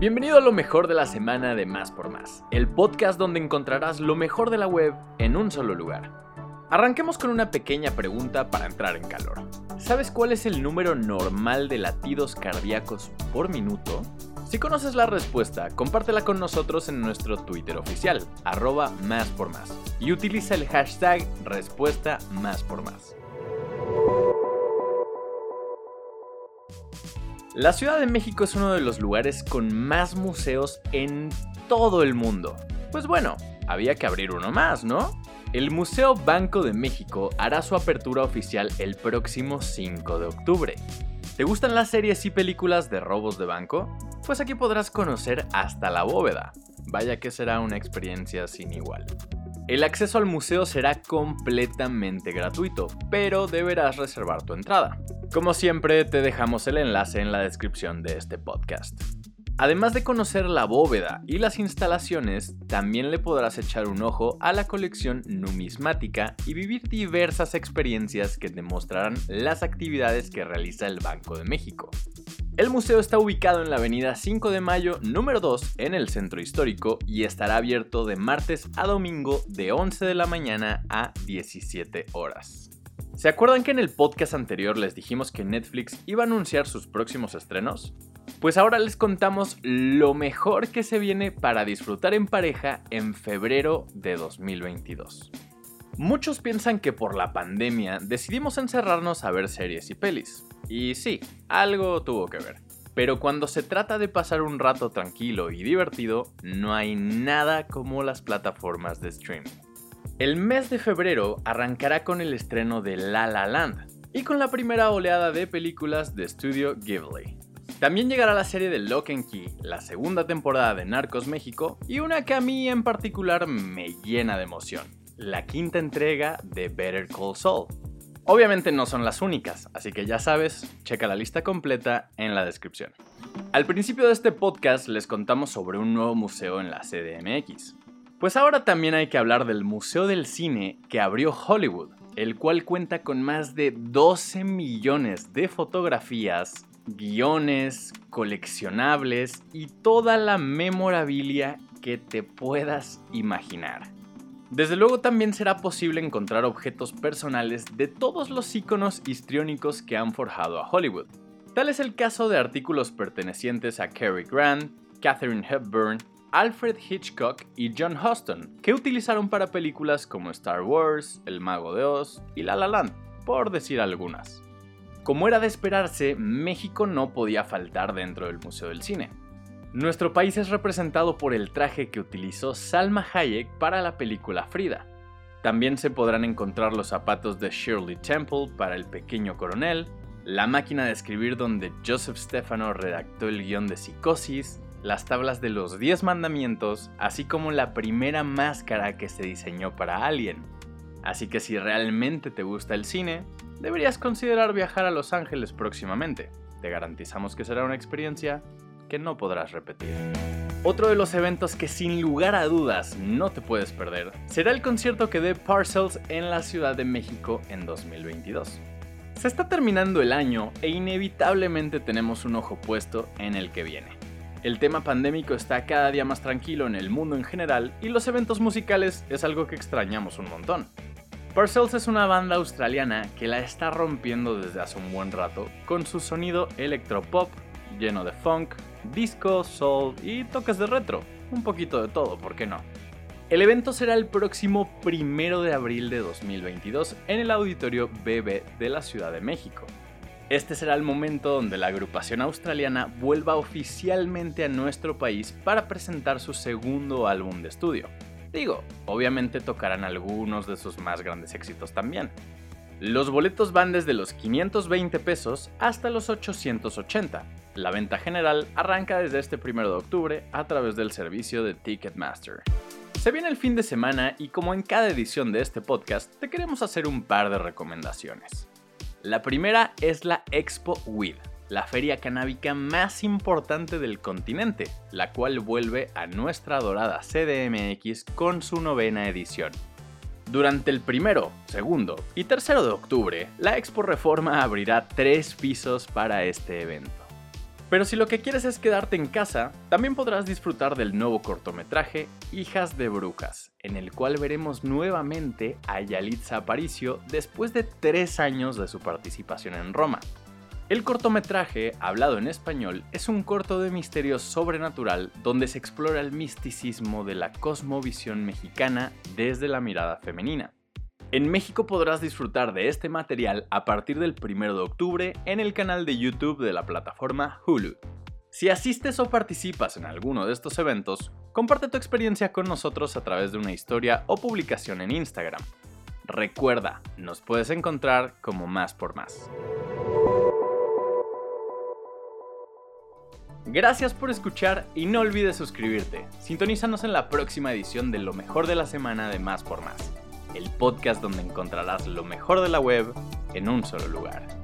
Bienvenido a lo mejor de la semana de Más por Más, el podcast donde encontrarás lo mejor de la web en un solo lugar. Arranquemos con una pequeña pregunta para entrar en calor. ¿Sabes cuál es el número normal de latidos cardíacos por minuto? Si conoces la respuesta, compártela con nosotros en nuestro Twitter oficial, arroba más por más, y utiliza el hashtag respuesta más por más. La Ciudad de México es uno de los lugares con más museos en todo el mundo. Pues bueno, había que abrir uno más, ¿no? El Museo Banco de México hará su apertura oficial el próximo 5 de octubre. ¿Te gustan las series y películas de robos de banco? Pues aquí podrás conocer hasta la bóveda. Vaya que será una experiencia sin igual. El acceso al museo será completamente gratuito, pero deberás reservar tu entrada. Como siempre, te dejamos el enlace en la descripción de este podcast. Además de conocer la bóveda y las instalaciones, también le podrás echar un ojo a la colección numismática y vivir diversas experiencias que te mostrarán las actividades que realiza el Banco de México. El museo está ubicado en la avenida 5 de Mayo número 2 en el centro histórico y estará abierto de martes a domingo de 11 de la mañana a 17 horas. ¿Se acuerdan que en el podcast anterior les dijimos que Netflix iba a anunciar sus próximos estrenos? Pues ahora les contamos lo mejor que se viene para disfrutar en pareja en febrero de 2022. Muchos piensan que por la pandemia decidimos encerrarnos a ver series y pelis. Y sí, algo tuvo que ver. Pero cuando se trata de pasar un rato tranquilo y divertido, no hay nada como las plataformas de streaming. El mes de febrero arrancará con el estreno de La La Land y con la primera oleada de películas de estudio Ghibli. También llegará la serie de Lock and Key, la segunda temporada de Narcos México y una que a mí en particular me llena de emoción la quinta entrega de Better Call Saul. Obviamente no son las únicas, así que ya sabes, checa la lista completa en la descripción. Al principio de este podcast les contamos sobre un nuevo museo en la CDMX. Pues ahora también hay que hablar del Museo del Cine que abrió Hollywood, el cual cuenta con más de 12 millones de fotografías, guiones, coleccionables y toda la memorabilia que te puedas imaginar. Desde luego también será posible encontrar objetos personales de todos los iconos histriónicos que han forjado a Hollywood. Tal es el caso de artículos pertenecientes a Cary Grant, Katherine Hepburn, Alfred Hitchcock y John Huston, que utilizaron para películas como Star Wars, El Mago de Oz y La La Land, por decir algunas. Como era de esperarse, México no podía faltar dentro del Museo del Cine. Nuestro país es representado por el traje que utilizó Salma Hayek para la película Frida. También se podrán encontrar los zapatos de Shirley Temple para El Pequeño Coronel, la máquina de escribir donde Joseph Stefano redactó el guion de Psicosis, las tablas de los 10 mandamientos, así como la primera máscara que se diseñó para Alien. Así que si realmente te gusta el cine, deberías considerar viajar a Los Ángeles próximamente. Te garantizamos que será una experiencia que no podrás repetir. Otro de los eventos que sin lugar a dudas no te puedes perder será el concierto que dé Parcels en la Ciudad de México en 2022. Se está terminando el año e inevitablemente tenemos un ojo puesto en el que viene. El tema pandémico está cada día más tranquilo en el mundo en general y los eventos musicales es algo que extrañamos un montón. Parcels es una banda australiana que la está rompiendo desde hace un buen rato con su sonido electropop lleno de funk, disco, soul y toques de retro. Un poquito de todo, ¿por qué no? El evento será el próximo primero de abril de 2022 en el Auditorio BB de la Ciudad de México. Este será el momento donde la agrupación australiana vuelva oficialmente a nuestro país para presentar su segundo álbum de estudio. Digo, obviamente tocarán algunos de sus más grandes éxitos también. Los boletos van desde los 520 pesos hasta los 880, la venta general arranca desde este 1 de octubre a través del servicio de Ticketmaster. Se viene el fin de semana y como en cada edición de este podcast, te queremos hacer un par de recomendaciones. La primera es la Expo WID, la feria canábica más importante del continente, la cual vuelve a nuestra adorada CDMX con su novena edición. Durante el primero, segundo y tercero de octubre, la Expo Reforma abrirá tres pisos para este evento. Pero si lo que quieres es quedarte en casa, también podrás disfrutar del nuevo cortometraje Hijas de Brujas, en el cual veremos nuevamente a Yalitza Aparicio después de tres años de su participación en Roma. El cortometraje, hablado en español, es un corto de misterio sobrenatural donde se explora el misticismo de la cosmovisión mexicana desde la mirada femenina. En México podrás disfrutar de este material a partir del 1 de octubre en el canal de YouTube de la plataforma Hulu. Si asistes o participas en alguno de estos eventos, comparte tu experiencia con nosotros a través de una historia o publicación en Instagram. Recuerda, nos puedes encontrar como Más por Más. Gracias por escuchar y no olvides suscribirte. Sintonízanos en la próxima edición de Lo mejor de la semana de Más por Más el podcast donde encontrarás lo mejor de la web en un solo lugar.